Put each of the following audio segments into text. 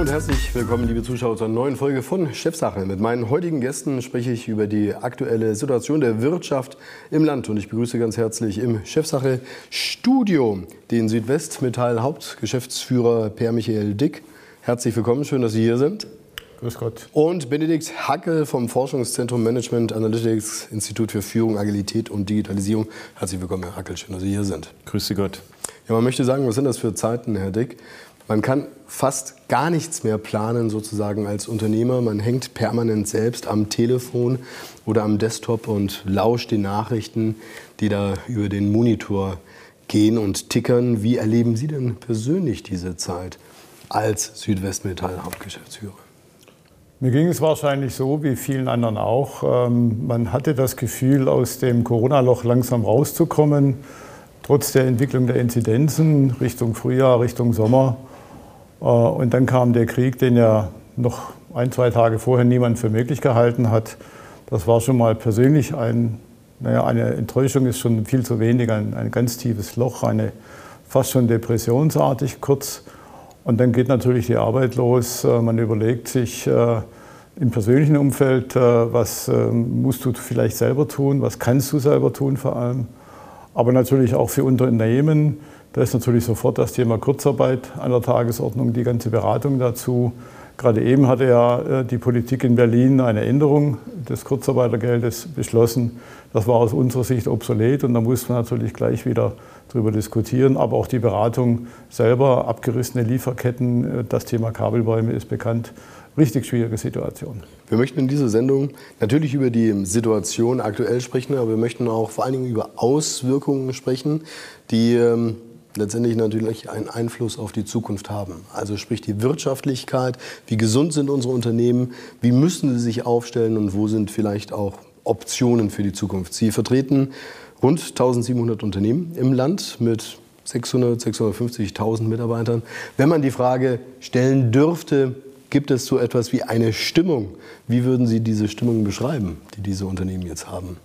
Hallo und herzlich willkommen, liebe Zuschauer, zur neuen Folge von Chefsache. Mit meinen heutigen Gästen spreche ich über die aktuelle Situation der Wirtschaft im Land. Und ich begrüße ganz herzlich im Chefsache Studio den Südwestmetall Hauptgeschäftsführer Per Michael Dick. Herzlich willkommen, schön, dass Sie hier sind. Grüß Gott. Und Benedikt Hackel vom Forschungszentrum Management Analytics Institut für Führung, Agilität und Digitalisierung. Herzlich willkommen, Herr Hackel, schön, dass Sie hier sind. Grüße Gott. Ja, man möchte sagen, was sind das für Zeiten, Herr Dick? Man kann fast gar nichts mehr planen sozusagen als Unternehmer. Man hängt permanent selbst am Telefon oder am Desktop und lauscht den Nachrichten, die da über den Monitor gehen und tickern. Wie erleben Sie denn persönlich diese Zeit als Südwestmetall Hauptgeschäftsführer? Mir ging es wahrscheinlich so wie vielen anderen auch. Ähm, man hatte das Gefühl, aus dem Corona-Loch langsam rauszukommen, trotz der Entwicklung der Inzidenzen Richtung Frühjahr, Richtung Sommer. Äh, und dann kam der Krieg, den ja noch ein, zwei Tage vorher niemand für möglich gehalten hat. Das war schon mal persönlich ein, naja, eine Enttäuschung ist schon viel zu wenig, ein, ein ganz tiefes Loch, eine fast schon depressionsartig kurz. Und dann geht natürlich die Arbeit los. Äh, man überlegt sich äh, im persönlichen Umfeld, was musst du vielleicht selber tun, was kannst du selber tun vor allem. Aber natürlich auch für Unternehmen da ist natürlich sofort das Thema Kurzarbeit an der Tagesordnung, die ganze Beratung dazu. Gerade eben hatte ja äh, die Politik in Berlin eine Änderung des Kurzarbeitergeldes beschlossen. Das war aus unserer Sicht obsolet und da musste man natürlich gleich wieder darüber diskutieren. Aber auch die Beratung selber, abgerissene Lieferketten, äh, das Thema Kabelbäume ist bekannt. Richtig schwierige Situation. Wir möchten in dieser Sendung natürlich über die Situation aktuell sprechen, aber wir möchten auch vor allen Dingen über Auswirkungen sprechen, die ähm, letztendlich natürlich einen Einfluss auf die Zukunft haben. Also sprich die Wirtschaftlichkeit, wie gesund sind unsere Unternehmen, wie müssen sie sich aufstellen und wo sind vielleicht auch Optionen für die Zukunft. Sie vertreten rund 1700 Unternehmen im Land mit 600, 650.000 Mitarbeitern. Wenn man die Frage stellen dürfte, gibt es so etwas wie eine Stimmung? Wie würden Sie diese Stimmung beschreiben, die diese Unternehmen jetzt haben?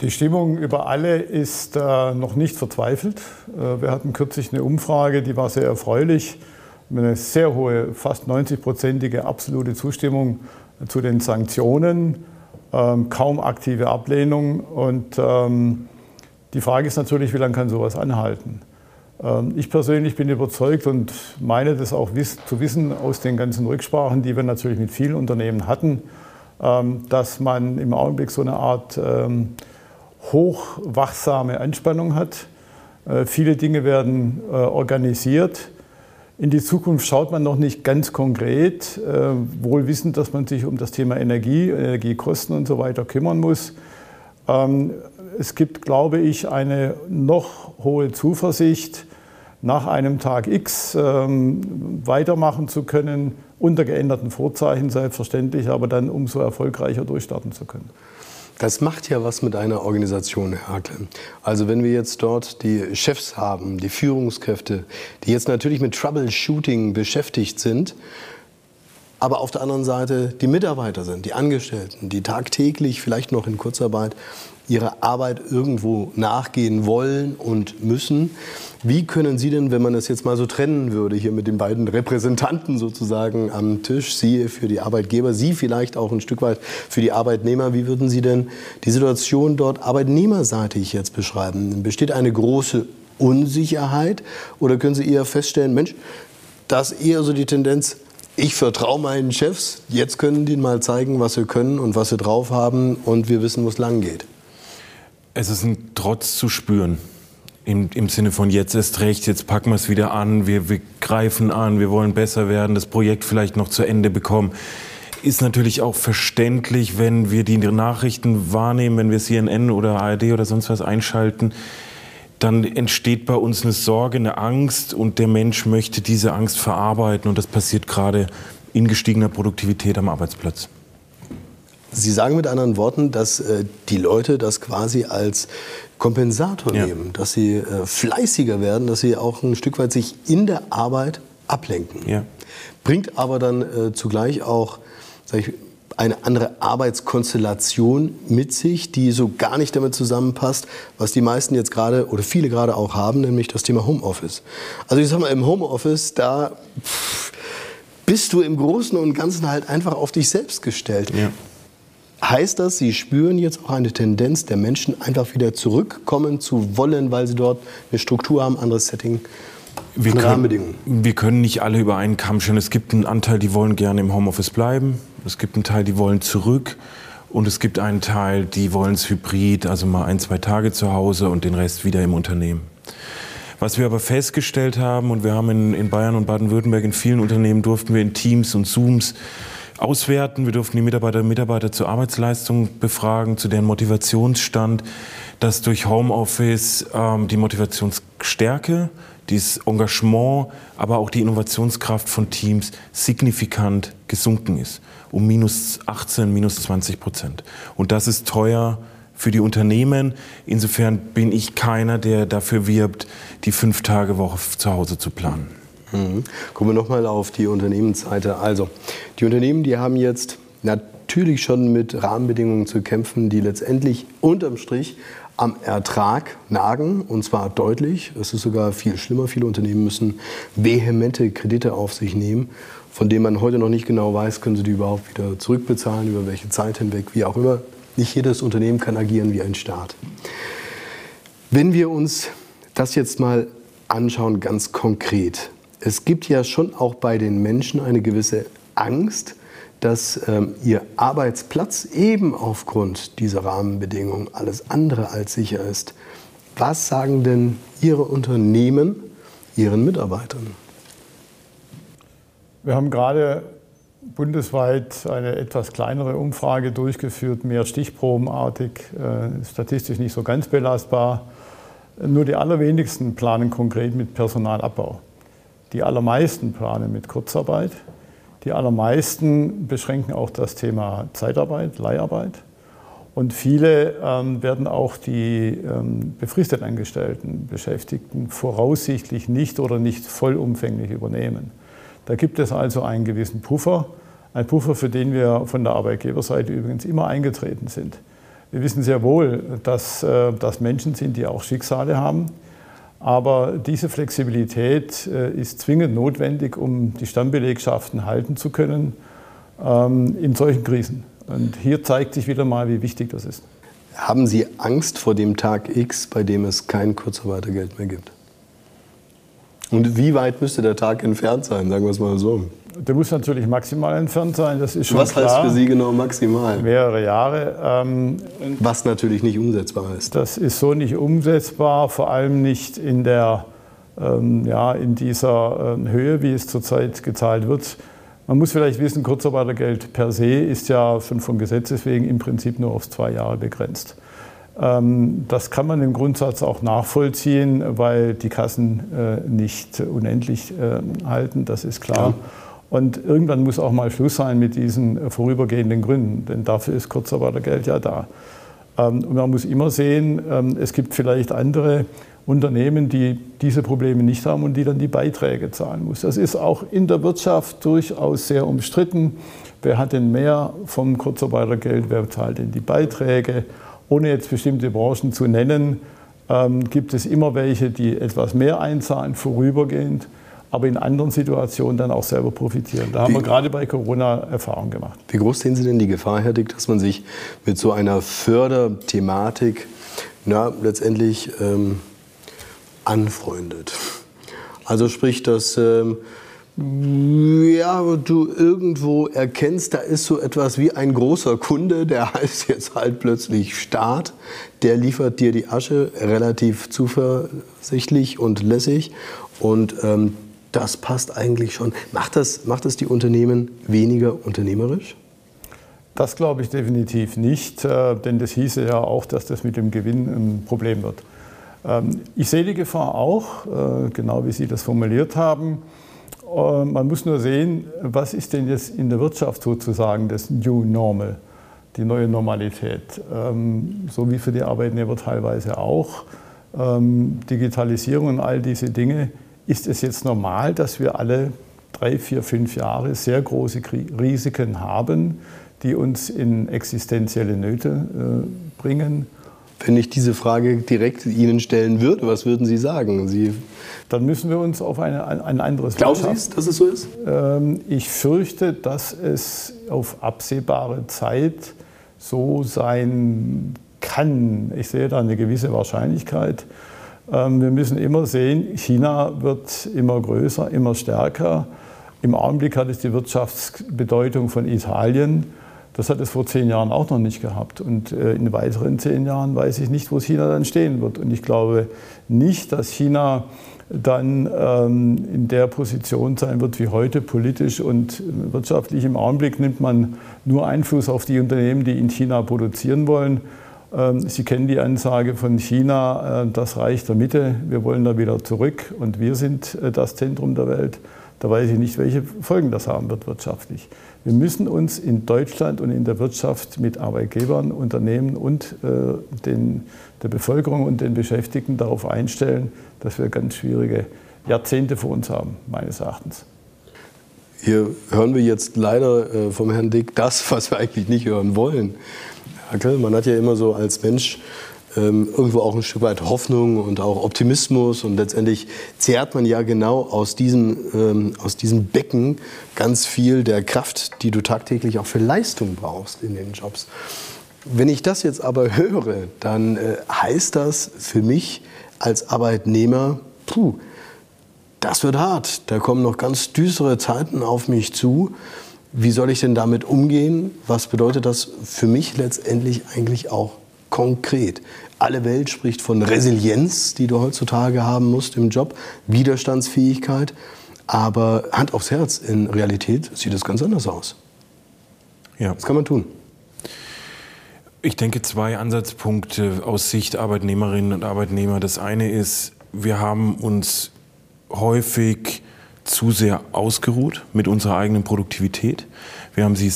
Die Stimmung über alle ist äh, noch nicht verzweifelt. Äh, wir hatten kürzlich eine Umfrage, die war sehr erfreulich. Eine sehr hohe, fast 90-prozentige absolute Zustimmung zu den Sanktionen, ähm, kaum aktive Ablehnung. Und ähm, die Frage ist natürlich, wie lange kann sowas anhalten? Ähm, ich persönlich bin überzeugt und meine das auch wiss zu wissen aus den ganzen Rücksprachen, die wir natürlich mit vielen Unternehmen hatten, ähm, dass man im Augenblick so eine Art ähm, hochwachsame Anspannung hat. Äh, viele Dinge werden äh, organisiert. In die Zukunft schaut man noch nicht ganz konkret, äh, wohl wissend, dass man sich um das Thema Energie, Energiekosten und so weiter kümmern muss. Ähm, es gibt, glaube ich, eine noch hohe Zuversicht, nach einem Tag X ähm, weitermachen zu können, unter geänderten Vorzeichen selbstverständlich, aber dann umso erfolgreicher durchstarten zu können. Das macht ja was mit einer Organisation, Herr Hackle. Also wenn wir jetzt dort die Chefs haben, die Führungskräfte, die jetzt natürlich mit Troubleshooting beschäftigt sind, aber auf der anderen Seite die Mitarbeiter sind, die Angestellten, die tagtäglich vielleicht noch in Kurzarbeit ihrer Arbeit irgendwo nachgehen wollen und müssen. Wie können Sie denn, wenn man das jetzt mal so trennen würde, hier mit den beiden Repräsentanten sozusagen am Tisch, Sie für die Arbeitgeber, Sie vielleicht auch ein Stück weit für die Arbeitnehmer, wie würden Sie denn die Situation dort arbeitnehmerseitig jetzt beschreiben? Besteht eine große Unsicherheit oder können Sie eher feststellen, Mensch, das ist eher so die Tendenz, ich vertraue meinen Chefs, jetzt können die mal zeigen, was sie können und was sie drauf haben und wir wissen, wo es lang geht. Es ist ein Trotz zu spüren. Im, Im Sinne von jetzt ist recht, jetzt packen wir es wieder an, wir, wir greifen an, wir wollen besser werden, das Projekt vielleicht noch zu Ende bekommen. Ist natürlich auch verständlich, wenn wir die Nachrichten wahrnehmen, wenn wir CNN oder ARD oder sonst was einschalten, dann entsteht bei uns eine Sorge, eine Angst und der Mensch möchte diese Angst verarbeiten und das passiert gerade in gestiegener Produktivität am Arbeitsplatz. Sie sagen mit anderen Worten, dass äh, die Leute das quasi als Kompensator ja. nehmen, dass sie äh, fleißiger werden, dass sie auch ein Stück weit sich in der Arbeit ablenken. Ja. Bringt aber dann äh, zugleich auch ich, eine andere Arbeitskonstellation mit sich, die so gar nicht damit zusammenpasst, was die meisten jetzt gerade oder viele gerade auch haben, nämlich das Thema Homeoffice. Also ich sag mal, im Homeoffice, da bist du im Großen und Ganzen halt einfach auf dich selbst gestellt. Ja. Heißt das, Sie spüren jetzt auch eine Tendenz der Menschen, einfach wieder zurückkommen zu wollen, weil sie dort eine Struktur haben, anderes Setting? Wir können, wir können nicht alle über einen Kamm scheren. Es gibt einen Anteil, die wollen gerne im Homeoffice bleiben. Es gibt einen Teil, die wollen zurück. Und es gibt einen Teil, die wollen es hybrid, also mal ein, zwei Tage zu Hause und den Rest wieder im Unternehmen. Was wir aber festgestellt haben, und wir haben in, in Bayern und Baden-Württemberg in vielen Unternehmen durften wir in Teams und Zooms auswerten. Wir durften die Mitarbeiter und Mitarbeiter zur Arbeitsleistung befragen, zu deren Motivationsstand, dass durch Homeoffice ähm, die Motivationsstärke, dieses Engagement, aber auch die Innovationskraft von Teams signifikant gesunken ist. Um minus 18, minus 20 Prozent. Und das ist teuer für die Unternehmen. Insofern bin ich keiner, der dafür wirbt, die Fünf-Tage-Woche zu Hause zu planen. Mhm. Kommen wir nochmal auf die Unternehmensseite. Also, die Unternehmen, die haben jetzt natürlich schon mit Rahmenbedingungen zu kämpfen, die letztendlich unterm Strich am Ertrag nagen, und zwar deutlich. Es ist sogar viel schlimmer. Viele Unternehmen müssen vehemente Kredite auf sich nehmen, von denen man heute noch nicht genau weiß, können sie die überhaupt wieder zurückbezahlen, über welche Zeit hinweg, wie auch immer. Nicht jedes Unternehmen kann agieren wie ein Staat. Wenn wir uns das jetzt mal anschauen, ganz konkret. Es gibt ja schon auch bei den Menschen eine gewisse Angst, dass ähm, ihr Arbeitsplatz eben aufgrund dieser Rahmenbedingungen alles andere als sicher ist. Was sagen denn Ihre Unternehmen Ihren Mitarbeitern? Wir haben gerade bundesweit eine etwas kleinere Umfrage durchgeführt, mehr stichprobenartig, äh, statistisch nicht so ganz belastbar. Nur die allerwenigsten planen konkret mit Personalabbau. Die allermeisten planen mit Kurzarbeit. Die allermeisten beschränken auch das Thema Zeitarbeit, Leiharbeit. Und viele ähm, werden auch die ähm, befristet Angestellten, Beschäftigten voraussichtlich nicht oder nicht vollumfänglich übernehmen. Da gibt es also einen gewissen Puffer, ein Puffer, für den wir von der Arbeitgeberseite übrigens immer eingetreten sind. Wir wissen sehr wohl, dass das äh, Menschen sind, die auch Schicksale haben. Aber diese Flexibilität äh, ist zwingend notwendig, um die Stammbelegschaften halten zu können ähm, in solchen Krisen. Und hier zeigt sich wieder mal, wie wichtig das ist. Haben Sie Angst vor dem Tag X, bei dem es kein Kurzarbeitergeld mehr gibt? Und wie weit müsste der Tag entfernt sein, sagen wir es mal so? Der muss natürlich maximal entfernt sein, das ist schon Was klar. heißt für Sie genau maximal? Mehrere Jahre. Ähm, Was natürlich nicht umsetzbar ist. Das ist so nicht umsetzbar, vor allem nicht in, der, ähm, ja, in dieser ähm, Höhe, wie es zurzeit gezahlt wird. Man muss vielleicht wissen, Kurzarbeitergeld per se ist ja schon von Gesetzes wegen im Prinzip nur auf zwei Jahre begrenzt. Ähm, das kann man im Grundsatz auch nachvollziehen, weil die Kassen äh, nicht unendlich äh, halten, das ist klar. Ja. Und irgendwann muss auch mal Schluss sein mit diesen vorübergehenden Gründen, denn dafür ist Kurzarbeitergeld ja da. Ähm, und man muss immer sehen, ähm, es gibt vielleicht andere Unternehmen, die diese Probleme nicht haben und die dann die Beiträge zahlen muss. Das ist auch in der Wirtschaft durchaus sehr umstritten. Wer hat denn mehr vom Kurzarbeitergeld? Wer zahlt denn die Beiträge? Ohne jetzt bestimmte Branchen zu nennen, ähm, gibt es immer welche, die etwas mehr einzahlen, vorübergehend, aber in anderen Situationen dann auch selber profitieren. Da haben wir gerade bei Corona Erfahrungen gemacht. Wie groß sehen Sie denn die Gefahr, Herr Dick, dass man sich mit so einer Förderthematik na, letztendlich ähm, anfreundet? Also sprich, dass ähm, ja, du irgendwo erkennst, da ist so etwas wie ein großer Kunde, der heißt jetzt halt plötzlich Staat, der liefert dir die Asche relativ zuversichtlich und lässig und ähm, das passt eigentlich schon. Macht das, macht das die Unternehmen weniger unternehmerisch? Das glaube ich definitiv nicht, äh, denn das hieße ja auch, dass das mit dem Gewinn ein Problem wird. Ähm, ich sehe die Gefahr auch, äh, genau wie Sie das formuliert haben. Äh, man muss nur sehen, was ist denn jetzt in der Wirtschaft sozusagen das New Normal, die neue Normalität. Ähm, so wie für die Arbeitnehmer teilweise auch. Ähm, Digitalisierung und all diese Dinge. Ist es jetzt normal, dass wir alle drei, vier, fünf Jahre sehr große Risiken haben, die uns in existenzielle Nöte äh, bringen? Wenn ich diese Frage direkt Ihnen stellen würde, was würden Sie sagen? Sie dann müssen wir uns auf eine, ein anderes Glauben Sie es, dass es so ist? Ähm, ich fürchte, dass es auf absehbare Zeit so sein kann. Ich sehe da eine gewisse Wahrscheinlichkeit. Ähm, wir müssen immer sehen, China wird immer größer, immer stärker. Im Augenblick hat es die Wirtschaftsbedeutung von Italien. Das hat es vor zehn Jahren auch noch nicht gehabt. Und äh, in weiteren zehn Jahren weiß ich nicht, wo China dann stehen wird. Und ich glaube nicht, dass China dann ähm, in der Position sein wird wie heute politisch und wirtschaftlich. Im Augenblick nimmt man nur Einfluss auf die Unternehmen, die in China produzieren wollen. Ähm, Sie kennen die Ansage von China, äh, das Reich der Mitte, wir wollen da wieder zurück und wir sind äh, das Zentrum der Welt. Da weiß ich nicht, welche Folgen das haben wird wirtschaftlich. Wir müssen uns in Deutschland und in der Wirtschaft mit Arbeitgebern, Unternehmen und äh, den, der Bevölkerung und den Beschäftigten darauf einstellen, dass wir ganz schwierige Jahrzehnte vor uns haben, meines Erachtens. Hier hören wir jetzt leider vom Herrn Dick das, was wir eigentlich nicht hören wollen. Herr man hat ja immer so als Mensch ähm, irgendwo auch ein Stück weit Hoffnung und auch Optimismus. Und letztendlich zehrt man ja genau aus diesem, ähm, aus diesem Becken ganz viel der Kraft, die du tagtäglich auch für Leistung brauchst in den Jobs. Wenn ich das jetzt aber höre, dann äh, heißt das für mich als Arbeitnehmer, puh, das wird hart. Da kommen noch ganz düstere Zeiten auf mich zu. Wie soll ich denn damit umgehen? Was bedeutet das für mich letztendlich eigentlich auch konkret. Alle Welt spricht von Resilienz, die du heutzutage haben musst im Job, Widerstandsfähigkeit. Aber Hand aufs Herz, in Realität sieht es ganz anders aus. Ja. Was kann man tun? Ich denke, zwei Ansatzpunkte aus Sicht Arbeitnehmerinnen und Arbeitnehmer. Das eine ist, wir haben uns häufig zu sehr ausgeruht mit unserer eigenen Produktivität. Wir haben sie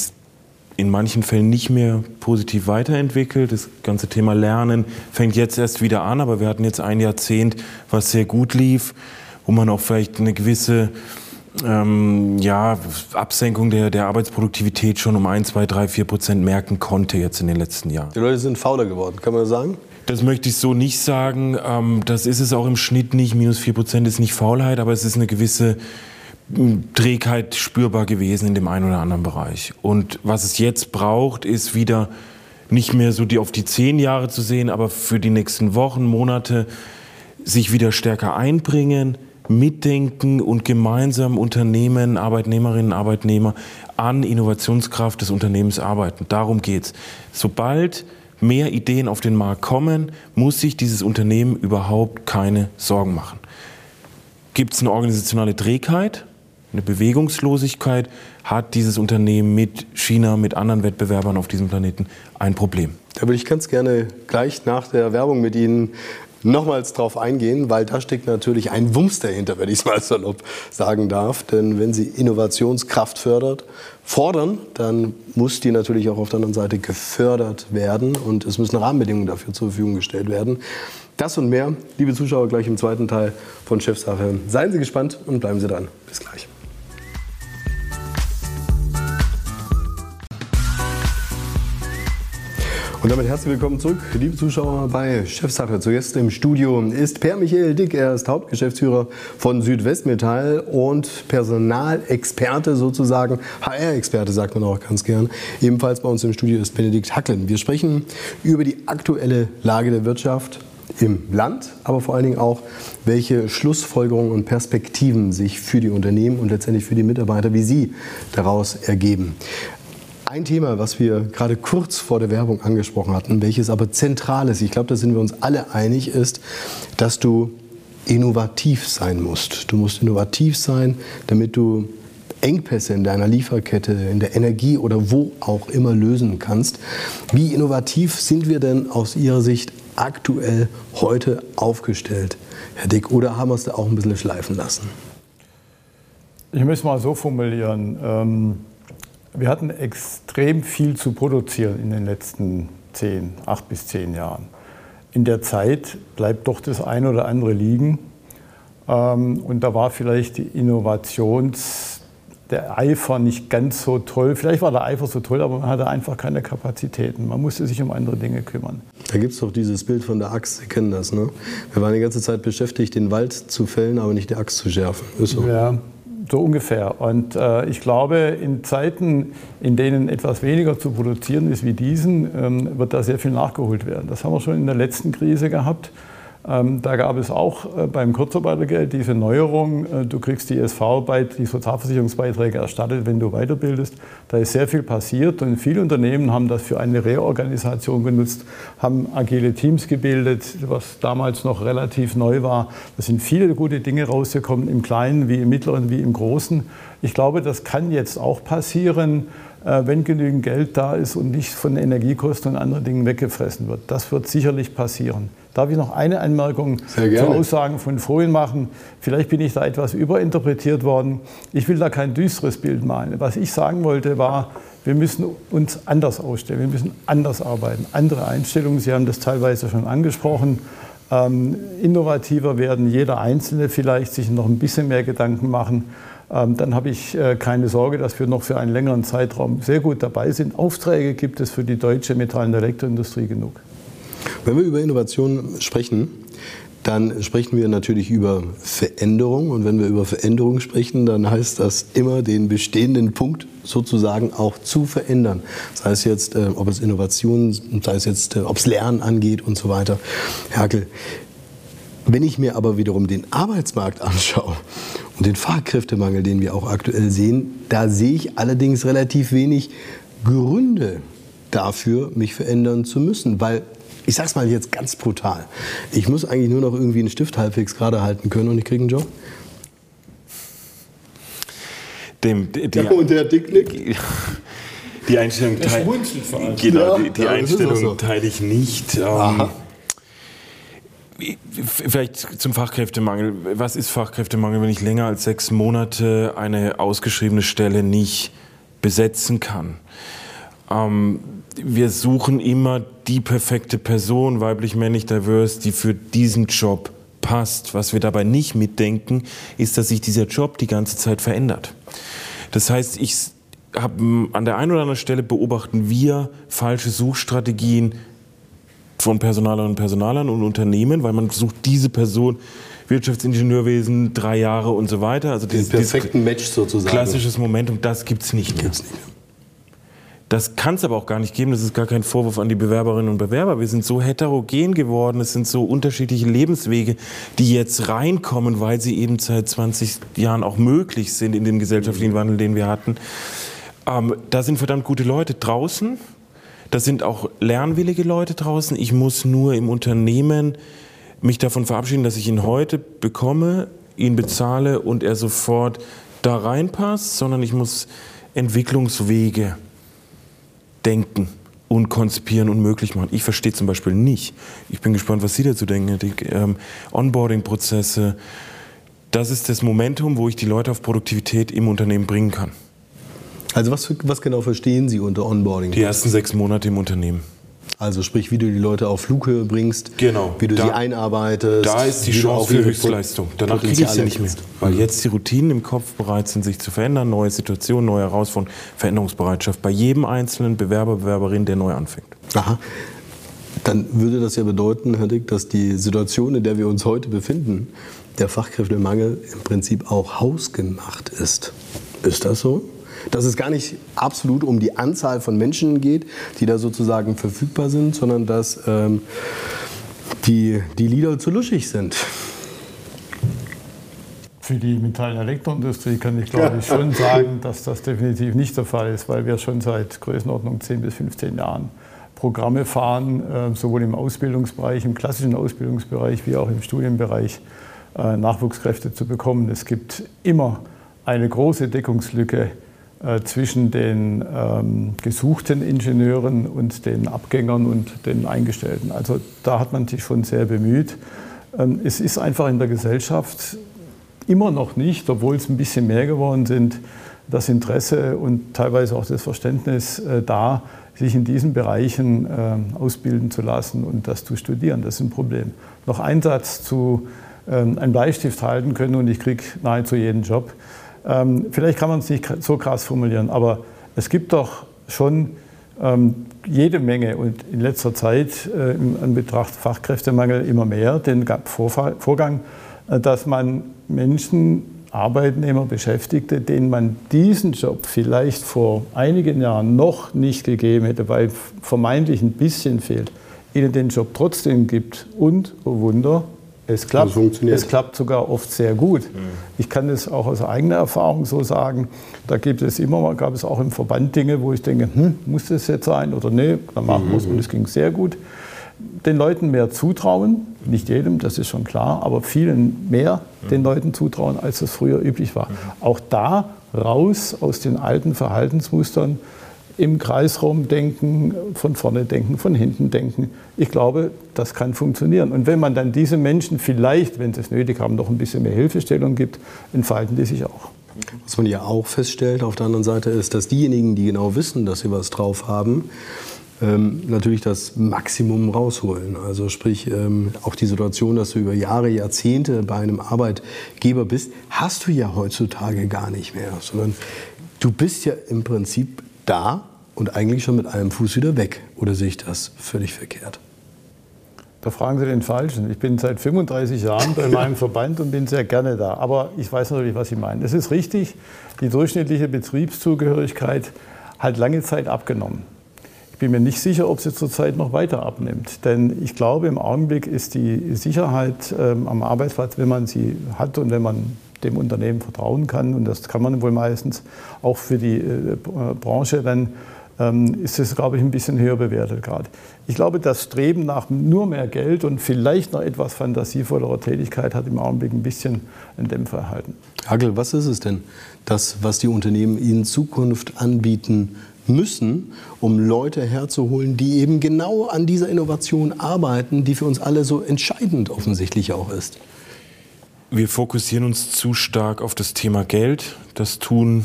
in manchen Fällen nicht mehr positiv weiterentwickelt. Das ganze Thema Lernen fängt jetzt erst wieder an, aber wir hatten jetzt ein Jahrzehnt, was sehr gut lief, wo man auch vielleicht eine gewisse ähm, ja, Absenkung der, der Arbeitsproduktivität schon um 1, 2, 3, 4 Prozent merken konnte jetzt in den letzten Jahren. Die Leute sind fauler geworden, kann man sagen? Das möchte ich so nicht sagen. Ähm, das ist es auch im Schnitt nicht. Minus 4 Prozent ist nicht Faulheit, aber es ist eine gewisse Trägheit spürbar gewesen in dem einen oder anderen Bereich. Und was es jetzt braucht, ist wieder nicht mehr so die auf die zehn Jahre zu sehen, aber für die nächsten Wochen, Monate sich wieder stärker einbringen, mitdenken und gemeinsam Unternehmen, Arbeitnehmerinnen, Arbeitnehmer an Innovationskraft des Unternehmens arbeiten. Darum geht's. Sobald mehr Ideen auf den Markt kommen, muss sich dieses Unternehmen überhaupt keine Sorgen machen. Gibt es eine organisationale Trägheit? eine Bewegungslosigkeit, hat dieses Unternehmen mit China, mit anderen Wettbewerbern auf diesem Planeten ein Problem. Da würde ich ganz gerne gleich nach der Werbung mit Ihnen nochmals drauf eingehen, weil da steckt natürlich ein Wumms dahinter, wenn ich es mal salopp sagen darf. Denn wenn Sie Innovationskraft fördert, fordern, dann muss die natürlich auch auf der anderen Seite gefördert werden und es müssen Rahmenbedingungen dafür zur Verfügung gestellt werden. Das und mehr, liebe Zuschauer, gleich im zweiten Teil von Chefsache. Seien Sie gespannt und bleiben Sie dran. Bis gleich. Und damit herzlich willkommen zurück, liebe Zuschauer bei Chefsache. Zuerst im Studio ist Per Michael Dick. Er ist Hauptgeschäftsführer von Südwestmetall und Personalexperte sozusagen. HR-Experte sagt man auch ganz gern. Ebenfalls bei uns im Studio ist Benedikt Hacklen. Wir sprechen über die aktuelle Lage der Wirtschaft im Land, aber vor allen Dingen auch, welche Schlussfolgerungen und Perspektiven sich für die Unternehmen und letztendlich für die Mitarbeiter wie Sie daraus ergeben. Ein Thema, was wir gerade kurz vor der Werbung angesprochen hatten, welches aber zentral ist, ich glaube, da sind wir uns alle einig, ist, dass du innovativ sein musst. Du musst innovativ sein, damit du Engpässe in deiner Lieferkette, in der Energie oder wo auch immer lösen kannst. Wie innovativ sind wir denn aus Ihrer Sicht aktuell heute aufgestellt, Herr Dick? Oder haben wir es da auch ein bisschen schleifen lassen? Ich muss mal so formulieren. Ähm wir hatten extrem viel zu produzieren in den letzten zehn, acht bis zehn Jahren. In der Zeit bleibt doch das eine oder andere liegen. Ähm, und da war vielleicht die Innovationsart der Eifer nicht ganz so toll. Vielleicht war der Eifer so toll, aber man hatte einfach keine Kapazitäten. Man musste sich um andere Dinge kümmern. Da gibt es doch dieses Bild von der Axt, Sie kennen das, ne? Wir waren die ganze Zeit beschäftigt, den Wald zu fällen, aber nicht die Axt zu schärfen. Ist so. Ja, so ungefähr. Und äh, ich glaube, in Zeiten, in denen etwas weniger zu produzieren ist wie diesen, ähm, wird da sehr viel nachgeholt werden. Das haben wir schon in der letzten Krise gehabt. Ähm, da gab es auch äh, beim Kurzarbeitergeld diese Neuerung, äh, du kriegst die SV, die Sozialversicherungsbeiträge erstattet, wenn du weiterbildest. Da ist sehr viel passiert und viele Unternehmen haben das für eine Reorganisation genutzt, haben agile Teams gebildet, was damals noch relativ neu war. Da sind viele gute Dinge rausgekommen, im Kleinen wie im Mittleren wie im Großen. Ich glaube, das kann jetzt auch passieren äh, wenn genügend Geld da ist und nicht von Energiekosten und anderen Dingen weggefressen wird. Das wird sicherlich passieren. Darf ich noch eine Anmerkung zu Aussagen von vorhin machen? Vielleicht bin ich da etwas überinterpretiert worden. Ich will da kein düsteres Bild malen. Was ich sagen wollte war, wir müssen uns anders ausstellen, wir müssen anders arbeiten, andere Einstellungen. Sie haben das teilweise schon angesprochen. Ähm, innovativer werden, jeder Einzelne vielleicht sich noch ein bisschen mehr Gedanken machen. Ähm, dann habe ich äh, keine Sorge, dass wir noch für einen längeren Zeitraum sehr gut dabei sind. Aufträge gibt es für die deutsche Metall- und Elektroindustrie genug. Wenn wir über Innovation sprechen, dann sprechen wir natürlich über Veränderung. Und wenn wir über Veränderung sprechen, dann heißt das immer, den bestehenden Punkt sozusagen auch zu verändern. Sei es jetzt, äh, ob es Innovation, sei es jetzt, äh, ob es Lernen angeht und so weiter. Herkel, wenn ich mir aber wiederum den Arbeitsmarkt anschaue und den Fachkräftemangel, den wir auch aktuell sehen, da sehe ich allerdings relativ wenig Gründe dafür, mich verändern zu müssen, weil ich sag's mal jetzt ganz brutal. Ich muss eigentlich nur noch irgendwie einen Stift halbwegs gerade halten können und ich kriege einen Job. Dem, die, ja, und der Dicknick? Die Einstellung, teil, genau, die, die ja, Einstellung so. teile ich nicht. Ähm, Vielleicht zum Fachkräftemangel. Was ist Fachkräftemangel, wenn ich länger als sechs Monate eine ausgeschriebene Stelle nicht besetzen kann? Ähm, wir suchen immer die perfekte Person, weiblich, männlich, divers, die für diesen Job passt. Was wir dabei nicht mitdenken, ist, dass sich dieser Job die ganze Zeit verändert. Das heißt, ich habe an der einen oder anderen Stelle beobachten wir falsche Suchstrategien von Personalern und Personalern und Unternehmen, weil man sucht diese Person Wirtschaftsingenieurwesen, drei Jahre und so weiter. Also den perfekten Match sozusagen. Klassisches Momentum, das gibt es nicht mehr. Gibt's nicht mehr. Das kann es aber auch gar nicht geben. Das ist gar kein Vorwurf an die Bewerberinnen und Bewerber. Wir sind so heterogen geworden. Es sind so unterschiedliche Lebenswege, die jetzt reinkommen, weil sie eben seit 20 Jahren auch möglich sind in dem gesellschaftlichen Wandel, den wir hatten. Ähm, da sind verdammt gute Leute draußen. Da sind auch lernwillige Leute draußen. Ich muss nur im Unternehmen mich davon verabschieden, dass ich ihn heute bekomme, ihn bezahle und er sofort da reinpasst, sondern ich muss Entwicklungswege denken und konzipieren und möglich machen. Ich verstehe zum Beispiel nicht. Ich bin gespannt, was Sie dazu denken. Die ähm, Onboarding-Prozesse, das ist das Momentum, wo ich die Leute auf Produktivität im Unternehmen bringen kann. Also was, was genau verstehen Sie unter Onboarding? Die ersten sechs Monate im Unternehmen. Also sprich, wie du die Leute auf Flughöhe bringst, genau. wie du da, sie einarbeitest. Da ist die Chance für Höchstleistung. Danach kriege ich sie nicht mehr. Weil jetzt die Routinen im Kopf bereit sind, sich zu verändern, neue Situationen, neue Herausforderungen, Veränderungsbereitschaft bei jedem einzelnen Bewerber, Bewerberin, der neu anfängt. Aha. Dann würde das ja bedeuten, Herr Dick, dass die Situation, in der wir uns heute befinden, der Fachkräftemangel im Prinzip auch hausgemacht ist. Ist das so? Dass es gar nicht absolut um die Anzahl von Menschen geht, die da sozusagen verfügbar sind, sondern dass ähm, die, die Lieder zu luschig sind. Für die Metall- und Elektroindustrie kann ich, glaube ich, schon sagen, dass das definitiv nicht der Fall ist, weil wir schon seit Größenordnung 10 bis 15 Jahren Programme fahren, äh, sowohl im Ausbildungsbereich, im klassischen Ausbildungsbereich wie auch im Studienbereich, äh, Nachwuchskräfte zu bekommen. Es gibt immer eine große Deckungslücke zwischen den ähm, gesuchten Ingenieuren und den Abgängern und den Eingestellten. Also da hat man sich schon sehr bemüht. Ähm, es ist einfach in der Gesellschaft immer noch nicht, obwohl es ein bisschen mehr geworden sind, das Interesse und teilweise auch das Verständnis äh, da, sich in diesen Bereichen äh, ausbilden zu lassen und das zu studieren. Das ist ein Problem. Noch ein Satz zu ähm, einem Bleistift halten können und ich kriege nahezu jeden Job. Ähm, vielleicht kann man es nicht so krass formulieren, aber es gibt doch schon ähm, jede Menge und in letzter Zeit äh, im Anbetracht Fachkräftemangel immer mehr den Vorgang, äh, dass man Menschen, Arbeitnehmer, Beschäftigte, denen man diesen Job vielleicht vor einigen Jahren noch nicht gegeben hätte, weil vermeintlich ein bisschen fehlt, ihnen den Job trotzdem gibt und, oh Wunder, es klappt, es klappt sogar oft sehr gut. Mhm. Ich kann das auch aus eigener Erfahrung so sagen. Da gibt es immer mal, gab es auch im Verband Dinge, wo ich denke, hm, muss das jetzt sein oder nee, dann machen wir es. Und es ging sehr gut. Den Leuten mehr zutrauen, nicht jedem, das ist schon klar, aber vielen mehr mhm. den Leuten zutrauen, als das früher üblich war. Mhm. Auch da raus aus den alten Verhaltensmustern, im Kreisraum denken, von vorne denken, von hinten denken. Ich glaube, das kann funktionieren. Und wenn man dann diese Menschen vielleicht, wenn sie es nötig haben, noch ein bisschen mehr Hilfestellung gibt, entfalten die sich auch. Was man ja auch feststellt auf der anderen Seite ist, dass diejenigen, die genau wissen, dass sie was drauf haben, ähm, natürlich das Maximum rausholen. Also sprich, ähm, auch die Situation, dass du über Jahre, Jahrzehnte bei einem Arbeitgeber bist, hast du ja heutzutage gar nicht mehr, sondern du bist ja im Prinzip da und eigentlich schon mit einem Fuß wieder weg. Oder sehe ich das völlig verkehrt? Da fragen Sie den Falschen. Ich bin seit 35 Jahren bei meinem Verband und bin sehr gerne da. Aber ich weiß natürlich, was Sie meinen. Es ist richtig, die durchschnittliche Betriebszugehörigkeit hat lange Zeit abgenommen. Ich bin mir nicht sicher, ob sie zurzeit noch weiter abnimmt. Denn ich glaube, im Augenblick ist die Sicherheit ähm, am Arbeitsplatz, wenn man sie hat und wenn man dem Unternehmen vertrauen kann, und das kann man wohl meistens auch für die äh, Branche, dann ähm, ist es, glaube ich, ein bisschen höher bewertet gerade. Ich glaube, das Streben nach nur mehr Geld und vielleicht noch etwas fantasievollerer Tätigkeit hat im Augenblick ein bisschen einen Dämpfer erhalten. Hagel, was ist es denn, das, was die Unternehmen in Zukunft anbieten müssen, um Leute herzuholen, die eben genau an dieser Innovation arbeiten, die für uns alle so entscheidend offensichtlich auch ist? Wir fokussieren uns zu stark auf das Thema Geld. Das tun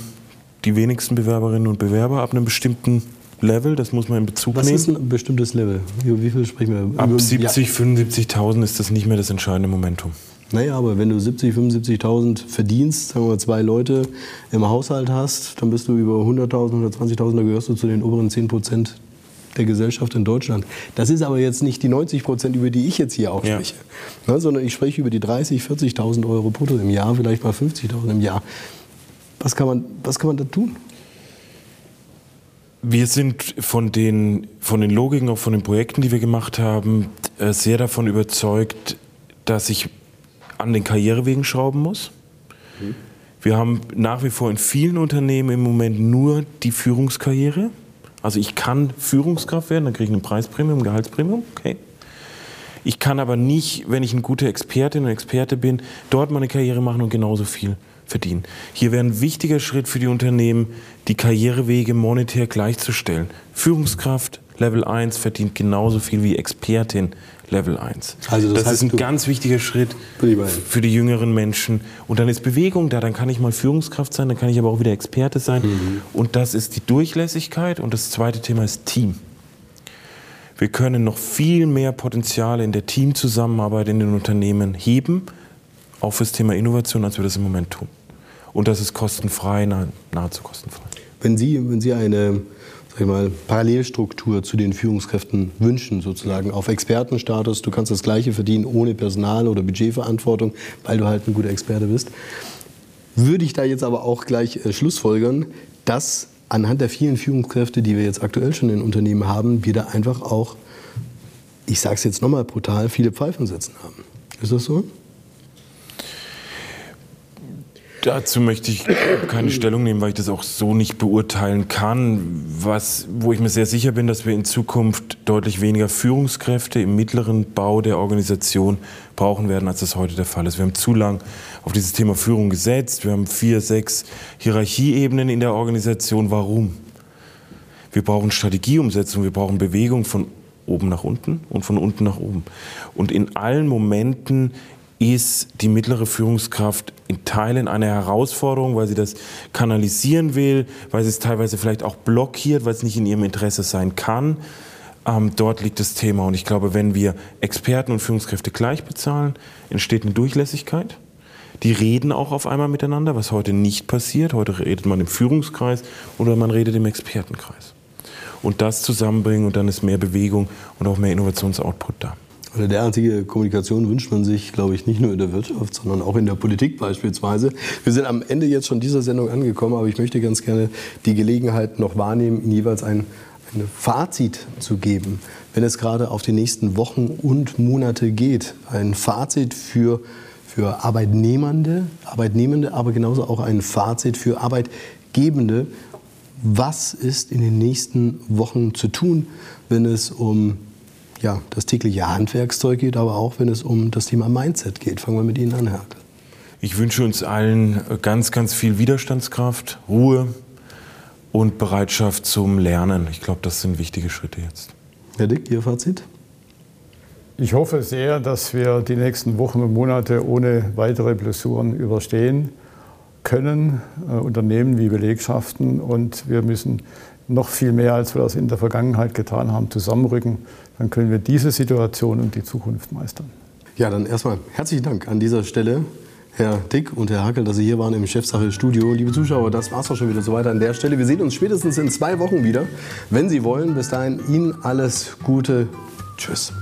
die wenigsten Bewerberinnen und Bewerber ab einem bestimmten Level. Das muss man in Bezug Was nehmen. Was ist ein bestimmtes Level? Wie viel sprechen wir? Ab 70, ja. 75.000 ist das nicht mehr das entscheidende Momentum. Naja, aber wenn du 70, 75.000 verdienst, sagen wir zwei Leute im Haushalt hast, dann bist du über 100.000, 120.000, da gehörst du zu den oberen 10 Prozent der Gesellschaft in Deutschland. Das ist aber jetzt nicht die 90 Prozent, über die ich jetzt hier auch spreche, ja. ne, sondern ich spreche über die 30, 40.000 Euro brutto im Jahr, vielleicht mal 50.000 im Jahr. Was kann man, was kann man da tun? Wir sind von den, von den Logiken, auch von den Projekten, die wir gemacht haben, äh, sehr davon überzeugt, dass ich an den Karrierewegen schrauben muss. Mhm. Wir haben nach wie vor in vielen Unternehmen im Moment nur die Führungskarriere. Also ich kann Führungskraft werden, dann kriege ich ein Preispremium, ein Gehaltspremium, okay. Ich kann aber nicht, wenn ich ein guter Expertin und Experte bin, dort meine Karriere machen und genauso viel verdienen. Hier wäre ein wichtiger Schritt für die Unternehmen, die Karrierewege monetär gleichzustellen. Führungskraft Level 1 verdient genauso viel wie Expertin Level 1. Also das, das ist ein ganz wichtiger Schritt für die jüngeren Menschen. Und dann ist Bewegung da, dann kann ich mal Führungskraft sein, dann kann ich aber auch wieder Experte sein. Mhm. Und das ist die Durchlässigkeit. Und das zweite Thema ist Team. Wir können noch viel mehr Potenziale in der Teamzusammenarbeit in den Unternehmen heben, auch fürs Thema Innovation, als wir das im Moment tun. Und das ist kostenfrei, nahezu kostenfrei. Wenn Sie, wenn Sie eine sag mal, Parallelstruktur zu den Führungskräften wünschen, sozusagen auf Expertenstatus. Du kannst das Gleiche verdienen ohne Personal- oder Budgetverantwortung, weil du halt ein guter Experte bist. Würde ich da jetzt aber auch gleich äh, schlussfolgern, dass anhand der vielen Führungskräfte, die wir jetzt aktuell schon in Unternehmen haben, wir da einfach auch, ich sage es jetzt nochmal brutal, viele Pfeifen setzen haben. Ist das so? Dazu möchte ich keine Stellung nehmen, weil ich das auch so nicht beurteilen kann. Was, wo ich mir sehr sicher bin, dass wir in Zukunft deutlich weniger Führungskräfte im mittleren Bau der Organisation brauchen werden, als das heute der Fall ist. Wir haben zu lang auf dieses Thema Führung gesetzt. Wir haben vier, sechs Hierarchieebenen in der Organisation. Warum? Wir brauchen Strategieumsetzung, wir brauchen Bewegung von oben nach unten und von unten nach oben. Und in allen Momenten ist die mittlere Führungskraft in Teilen eine Herausforderung, weil sie das kanalisieren will, weil sie es teilweise vielleicht auch blockiert, weil es nicht in ihrem Interesse sein kann. Ähm, dort liegt das Thema. Und ich glaube, wenn wir Experten und Führungskräfte gleich bezahlen, entsteht eine Durchlässigkeit. Die reden auch auf einmal miteinander, was heute nicht passiert. Heute redet man im Führungskreis oder man redet im Expertenkreis. Und das zusammenbringen und dann ist mehr Bewegung und auch mehr Innovationsoutput da. Eine derartige Kommunikation wünscht man sich, glaube ich, nicht nur in der Wirtschaft, sondern auch in der Politik beispielsweise. Wir sind am Ende jetzt schon dieser Sendung angekommen, aber ich möchte ganz gerne die Gelegenheit noch wahrnehmen, Ihnen jeweils ein, ein Fazit zu geben, wenn es gerade auf die nächsten Wochen und Monate geht. Ein Fazit für, für Arbeitnehmende, Arbeitnehmende, aber genauso auch ein Fazit für Arbeitgebende. Was ist in den nächsten Wochen zu tun, wenn es um ja, das tägliche Handwerkszeug geht, aber auch wenn es um das Thema Mindset geht. Fangen wir mit Ihnen an, Herr. Ich wünsche uns allen ganz, ganz viel Widerstandskraft, Ruhe und Bereitschaft zum Lernen. Ich glaube, das sind wichtige Schritte jetzt. Herr Dick, Ihr Fazit? Ich hoffe sehr, dass wir die nächsten Wochen und Monate ohne weitere Blessuren überstehen können, äh, Unternehmen wie Belegschaften. Und wir müssen noch viel mehr, als wir das in der Vergangenheit getan haben, zusammenrücken. Dann können wir diese Situation und die Zukunft meistern. Ja, dann erstmal herzlichen Dank an dieser Stelle. Herr Dick und Herr Hackel, dass Sie hier waren im Chefsache-Studio. Liebe Zuschauer, das war's auch schon wieder so weiter an der Stelle. Wir sehen uns spätestens in zwei Wochen wieder, wenn Sie wollen. Bis dahin Ihnen alles Gute. Tschüss.